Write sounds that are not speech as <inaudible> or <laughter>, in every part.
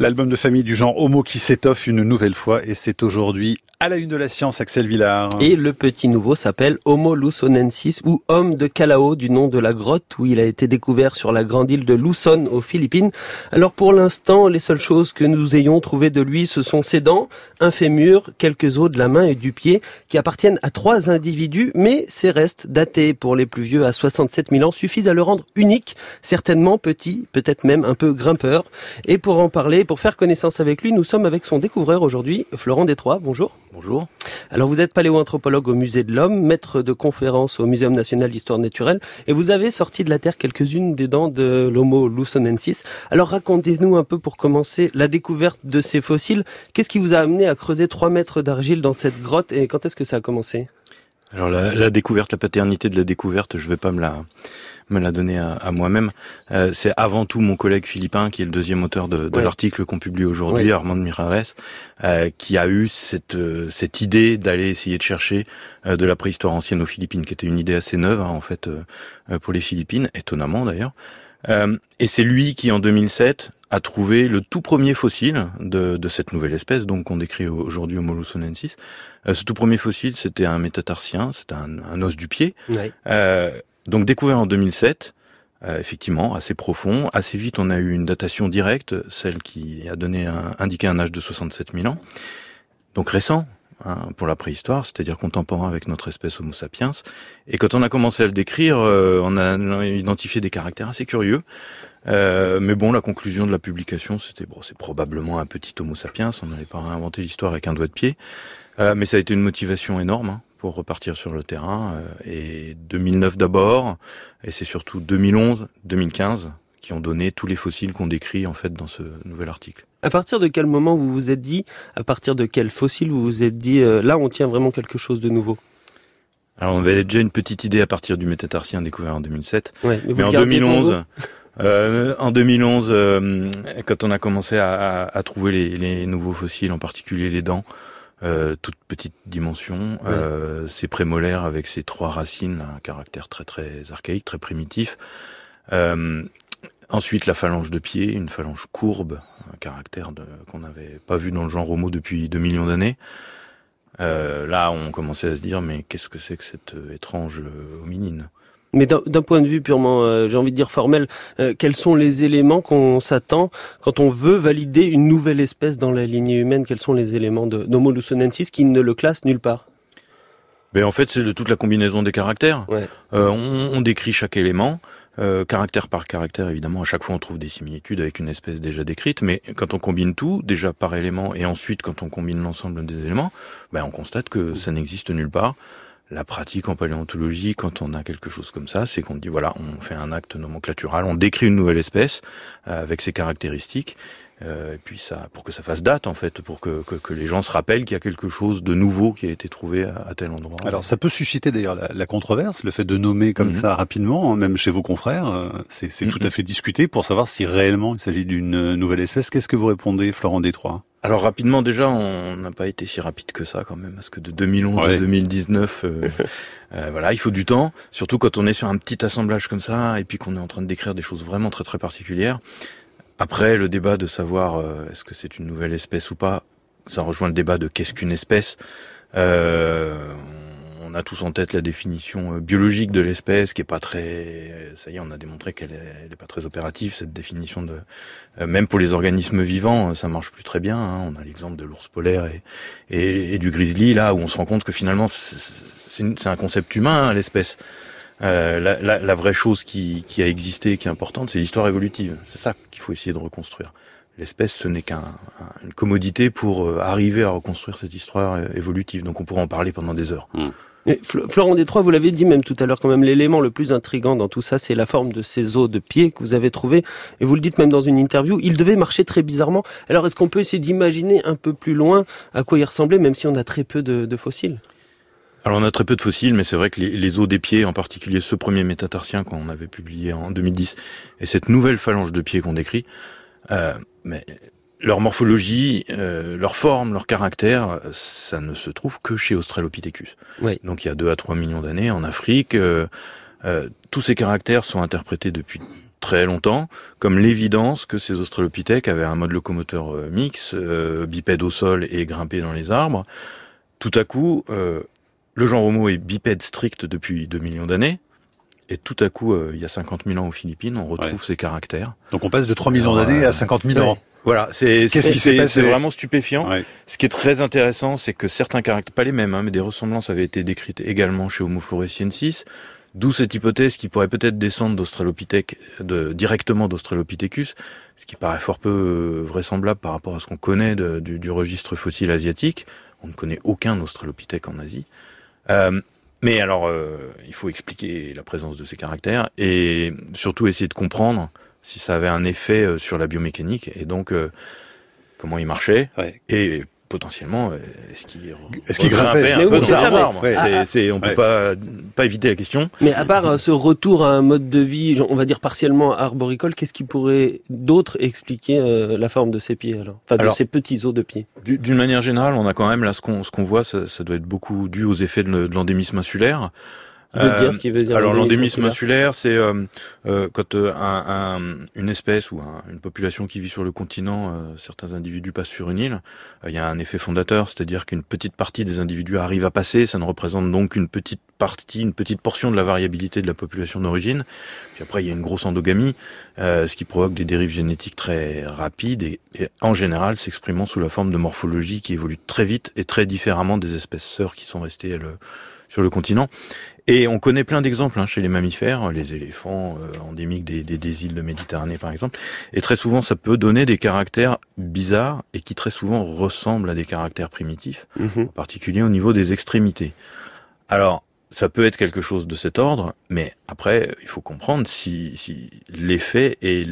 L'album de famille du genre Homo qui s'étoffe une nouvelle fois et c'est aujourd'hui à la une de la science, Axel Villard. Et le petit nouveau s'appelle Homo lusonensis ou homme de Calao du nom de la grotte où il a été découvert sur la grande île de Luzon aux Philippines. Alors pour l'instant, les seules choses que nous ayons trouvées de lui, ce sont ses dents, un fémur, quelques os de la main et du pied qui appartiennent à trois individus, mais ces restes datés pour les plus vieux à 67 000 ans suffisent à le rendre unique, certainement petit, peut-être même un peu grimpeur. Et pour en parler, pour faire connaissance avec lui, nous sommes avec son découvreur aujourd'hui, Florent Détroit. Bonjour. Bonjour. Alors vous êtes paléoanthropologue au Musée de l'Homme, maître de conférence au Muséum national d'histoire naturelle, et vous avez sorti de la Terre quelques-unes des dents de l'Homo lusonensis. Alors racontez-nous un peu pour commencer la découverte de ces fossiles. Qu'est-ce qui vous a amené à creuser 3 mètres d'argile dans cette grotte et quand est-ce que ça a commencé? Alors la, la, découverte, la paternité de la découverte, je vais pas me la me la donner à, moi-même. Euh, c'est avant tout mon collègue Philippin, qui est le deuxième auteur de, de l'article qu'on publie aujourd'hui, Armand Mirales, euh, qui a eu cette euh, cette idée d'aller essayer de chercher euh, de la préhistoire ancienne aux Philippines, qui était une idée assez neuve hein, en fait pour les Philippines, étonnamment d'ailleurs. et c'est lui qui en 2007 a trouvé le tout premier fossile de, de cette nouvelle espèce, donc qu'on décrit aujourd'hui Homo lusonensis. Euh, ce tout premier fossile, c'était un métatarsien, c'était un, un, os du pied. Euh, donc découvert en 2007, euh, effectivement, assez profond. Assez vite, on a eu une datation directe, celle qui a donné un, indiqué un âge de 67 000 ans. Donc récent, Hein, pour la préhistoire, c'est-à-dire contemporain avec notre espèce Homo sapiens. Et quand on a commencé à le décrire, euh, on a identifié des caractères assez curieux. Euh, mais bon, la conclusion de la publication, c'était bon, c'est probablement un petit Homo sapiens. On n'avait pas réinventé l'histoire avec un doigt de pied, euh, mais ça a été une motivation énorme hein, pour repartir sur le terrain. Et 2009 d'abord, et c'est surtout 2011, 2015 qui ont donné tous les fossiles qu'on décrit en fait dans ce nouvel article. À partir de quel moment vous vous êtes dit, à partir de quel fossile vous vous êtes dit, euh, là on tient vraiment quelque chose de nouveau? Alors on avait déjà une petite idée à partir du métatarsien découvert en 2007, mais, en 2011, euh, en 2011, euh, quand on a commencé à, à, trouver les, les, nouveaux fossiles, en particulier les dents, euh, toute petite dimension, euh, ces prémolaires avec ces trois racines, un caractère très très archaïque, très primitif. Euh, Ensuite, la phalange de pied, une phalange courbe, un caractère qu'on n'avait pas vu dans le genre homo depuis 2 millions d'années. Euh, là, on commençait à se dire, mais qu'est-ce que c'est que cette euh, étrange euh, hominine? Mais d'un point de vue purement, euh, j'ai envie de dire formel, euh, quels sont les éléments qu'on s'attend quand on veut valider une nouvelle espèce dans la lignée humaine? Quels sont les éléments d'Homo lusonensis qui ne le classent nulle part? Ben En fait, c'est toute la combinaison des caractères. Ouais. Euh, on, on, décrit chaque élément. Euh, caractère par caractère, évidemment, à chaque fois on trouve des similitudes avec une espèce déjà décrite, mais quand on combine tout, déjà par élément, et ensuite quand on combine l'ensemble des éléments, ben, on constate que ça n'existe nulle part. La pratique en paléontologie, quand on a quelque chose comme ça, c'est qu'on dit voilà, on fait un acte nomenclatural, on décrit une nouvelle espèce euh, avec ses caractéristiques, euh, et puis ça, pour que ça fasse date en fait, pour que, que, que les gens se rappellent qu'il y a quelque chose de nouveau qui a été trouvé à, à tel endroit. Alors ça peut susciter d'ailleurs la, la, controverse, le fait de nommer comme mm -hmm. ça rapidement, hein, même chez vos confrères, euh, c'est mm -hmm. tout à fait discuté pour savoir si réellement il s'agit d'une nouvelle espèce. Qu'est-ce que vous répondez, Florent Détroit? Alors rapidement déjà, on n'a pas été si rapide que ça quand même, parce que de 2011 ouais. à 2019, euh, <laughs> euh, voilà, il faut du temps, surtout quand on est sur un petit assemblage comme ça, et puis qu'on est en train de décrire des choses vraiment très très particulières. Après, le débat de savoir euh, est-ce que c'est une nouvelle espèce ou pas, ça rejoint le débat de qu'est-ce qu'une espèce. Euh, on a tous en tête la définition euh, biologique de l'espèce qui est pas très, ça y est, on a démontré qu'elle est, pas très opérative cette définition de, euh, même pour les organismes vivants, ça marche plus très bien. Hein. On a l'exemple de l'ours polaire et, du grizzly là où on se rend compte que finalement c'est un concept humain hein, l'espèce. Euh, la, vraie chose qui, a existé, qui est importante, c'est l'histoire évolutive. C'est ça qu'il faut essayer de reconstruire. L'espèce, ce n'est qu'une un, commodité pour euh, arriver à reconstruire cette histoire euh, évolutive. Donc on pourra en parler pendant des heures. Mmh. Florent Détroit, vous l'avez dit même tout à l'heure, quand même, l'élément le plus intrigant dans tout ça, c'est la forme de ces os de pied que vous avez trouvé. Et vous le dites même dans une interview, il devait marcher très bizarrement. Alors, est-ce qu'on peut essayer d'imaginer un peu plus loin à quoi il ressemblait, même si on a très peu de, fossiles? Alors on a très peu de fossiles, mais c'est vrai que les, les, os des pieds, en particulier ce premier métatarsien qu'on avait publié en 2010, et cette nouvelle phalange de pieds qu'on décrit, euh, mais leur morphologie, euh, leur forme, leur caractère, ça ne se trouve que chez Australopithecus. Oui. Donc il y a 2 à 3 millions d'années en Afrique, euh, euh, tous ces caractères sont interprétés depuis très longtemps comme l'évidence que ces australopithèques avaient un mode locomoteur euh, mix, euh, bipède au sol et grimpé dans les arbres. Tout à coup, euh, le genre Homo est bipède strict depuis 2 millions d'années. Et tout à coup, il y a 50 000 ans aux Philippines, on retrouve ces caractères. Donc on passe de 3 millions d'années à 50 000 ans. Voilà, c'est vraiment stupéfiant. Ce qui est très intéressant, c'est que certains caractères, pas les mêmes, hein, mais des ressemblances avaient été décrites également chez Homo floresiensis. D'où cette hypothèse qui pourrait peut-être descendre d'Australopithèque, de, directement d'Australopithecus, ce qui paraît fort peu euh, vraisemblable par rapport à ce qu'on connaît du, registre fossile asiatique. On ne connaît aucun Australopithèque en Asie. Euh, mais alors, euh, il faut expliquer la présence de ces caractères et surtout essayer de comprendre si ça avait un effet sur la biomécanique et donc comment il marchait et potentiellement, euh, est-ce qu'il est grimpait un peu ça, c'est, on peut pas pas éviter la question. Mais à part euh, ce retour à un mode de vie, on va dire partiellement arboricole, qu'est-ce qui pourrait d'autre expliquer euh, la forme de ces pieds alors, enfin de ces petits os de pieds. D'une manière générale, on a quand même là ce qu'on ce qu'on voit, ça, ça, doit être beaucoup dû aux effets de l'endémisme insulaire. Euh, qui veut dire alors l'endémisme insulaire, c'est euh, euh, quand euh, un, un, une espèce ou une population qui vit sur le continent, certains individus passent sur une île, il y a un effet fondateur, c'est-à-dire qu'une petite partie des individus arrive à passer, ça ne représente donc qu'une petite partie, une petite portion de la variabilité de la population d'origine. Puis après, il y a une grosse endogamie, ce qui provoque des dérives génétiques très rapides et, et en général s'exprimant sous la forme de morphologie qui évolue très vite et très différemment des espèces sœurs qui sont restées elles, sur le continent. Et on connaît plein d'exemples hein, chez les mammifères, les éléphants euh, endémiques des, des, îles de Méditerranée par exemple. Et très souvent, ça peut donner des caractères bizarres et qui très souvent ressemblent à des caractères primitifs, mhm. en particulier au niveau des extrémités. Alors, ça peut être quelque chose de cet ordre, mais après, il faut comprendre si, si l'effet est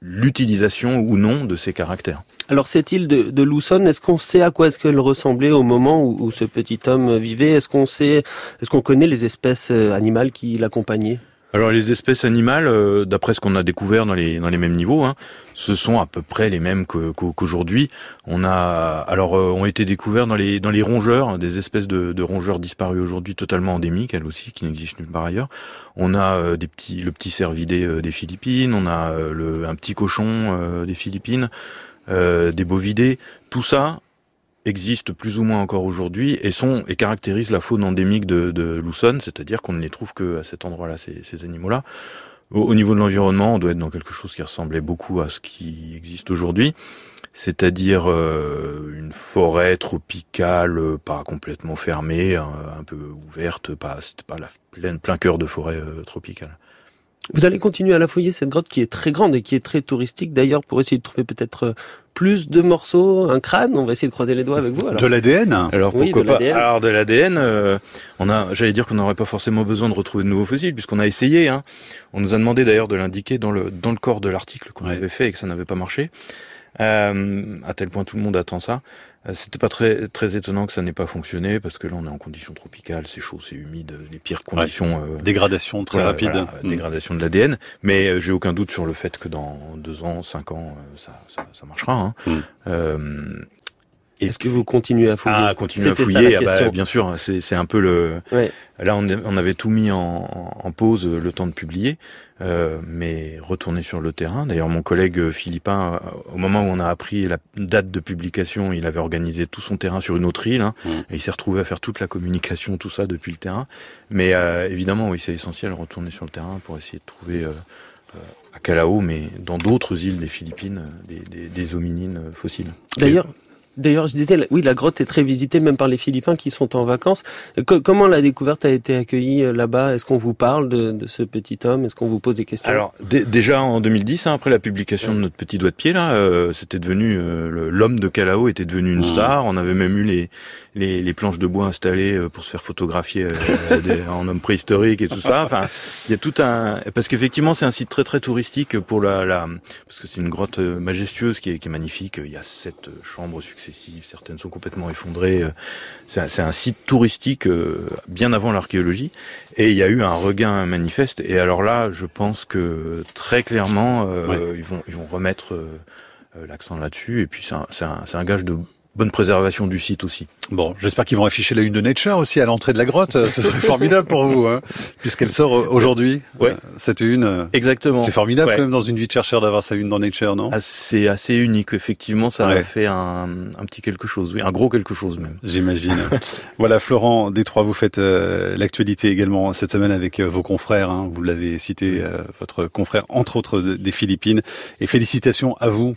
l'utilisation ou non de ces caractères. Alors cette île de, de est-ce qu'on sait à quoi est-ce qu'elle ressemblait au moment où, ce petit homme vivait? Est-ce qu'on sait, est-ce qu'on connaît les espèces euh, animales qui l'accompagnaient? Alors les espèces animales, euh, d'après ce qu'on a découvert dans les dans les mêmes niveaux, hein, ce sont à peu près les mêmes qu'aujourd'hui. On a alors euh, ont été découverts dans les dans les rongeurs, des espèces de, de rongeurs disparus aujourd'hui totalement endémiques, elles aussi, qui n'existent nulle part ailleurs. On a euh, des petits le petit cervidé des Philippines, on a un petit cochon des Philippines, des bovidés. Tout ça, existent plus ou moins encore aujourd'hui et sont et caractérisent la faune endémique de, de Luzon, c'est-à-dire qu'on ne les trouve que à cet endroit-là, ces, ces animaux-là. Au, niveau de l'environnement, on doit être dans quelque chose qui ressemblait beaucoup à ce qui existe aujourd'hui, c'est-à-dire euh, une forêt tropicale, euh, pas complètement fermée, un, peu ouverte, pas, pas la pleine, plein cœur de forêt euh, tropicale. Vous allez continuer à la fouiller cette grotte qui est très grande et qui est très touristique d'ailleurs pour essayer de trouver peut-être euh, plus de morceaux, un crâne. On va essayer de croiser les doigts avec vous. De l'ADN Alors pourquoi pas Alors de l'ADN, euh, on a, j'allais dire qu'on n'aurait pas forcément besoin de retrouver de nouveaux fossiles puisqu'on a essayé. Hein. On nous a demandé d'ailleurs de l'indiquer dans le dans le corps de l'article qu'on avait fait et que ça n'avait pas marché. Euh, à tel point tout le monde attend ça. Euh, c'était pas très très étonnant que ça n'ait pas fonctionné parce que là on est en conditions tropicales, c'est chaud, c'est humide, les pires conditions. Euh, dégradation très rapide. Hmm. Dégradation de l'ADN, mais euh, j'ai aucun doute sur le fait que dans deux ans, cinq ans, ça, ça, ça marchera. Hein. Hmm. Euh, est-ce que vous continuez à fouiller Ah, continuer à fouiller, ah bah, bien sûr. C'est un peu le. Là, on, on, avait tout mis en, en, pause le temps de publier, euh, mais retourner sur le terrain. D'ailleurs, mon collègue Philippin, au moment où on a appris la date de publication, il avait organisé tout son terrain sur une autre île, hein, mmh. et il s'est retrouvé à faire toute la communication, tout ça depuis le terrain. Mais euh, évidemment, oui, c'est essentiel retourner sur le terrain pour essayer de trouver. Euh, euh à Calao, mais dans d'autres îles des Philippines, des, des, des hominines fossiles. D'ailleurs, D'ailleurs, je disais, oui, la grotte est très visitée, même par les Philippins qui sont en vacances. comment la découverte a été accueillie euh, là-bas? Est-ce qu'on vous parle de, de ce petit homme? Est-ce qu'on vous pose des questions? Alors, déjà en 2010, hein, après la publication de notre petit doigt de pied, là, euh, c'était devenu euh, l'homme de Calao était devenu une mmh. star. On avait même eu les, les, les, planches de bois installées pour se faire photographier euh, <laughs> en homme préhistorique et tout ça. Enfin, il y a tout un parce qu'effectivement c'est un site très très touristique pour la, la parce que c'est une grotte majestueuse qui est, qui est, magnifique. Il y a sept chambres successives, certaines sont complètement effondrées. C'est un, un, site touristique bien avant l'archéologie et il y a eu un regain manifeste. Et alors là, je pense que très clairement ils vont ils vont remettre l'accent là-dessus. Et puis c'est un, un, un, gage de bonne préservation du site aussi. Bon, j'espère qu'ils vont afficher la une de Nature aussi à l'entrée de la grotte. Ce serait <laughs> formidable pour vous, hein, puisqu'elle sort aujourd'hui. Ouais. Euh, cette une. euh, Exactement. C'est formidable Ouais. quand même dans une vie de chercheur d'avoir sa une dans Nature, non? C'est assez unique, effectivement, ça Ouais. a fait un, un petit quelque chose, oui, un gros quelque chose même. J'imagine. <laughs> voilà, Florent Détroit, vous faites euh, l'actualité également cette semaine avec euh, vos confrères. hein. vous l'avez cité, euh, votre confrère, entre autres de- des Philippines. Et félicitations à vous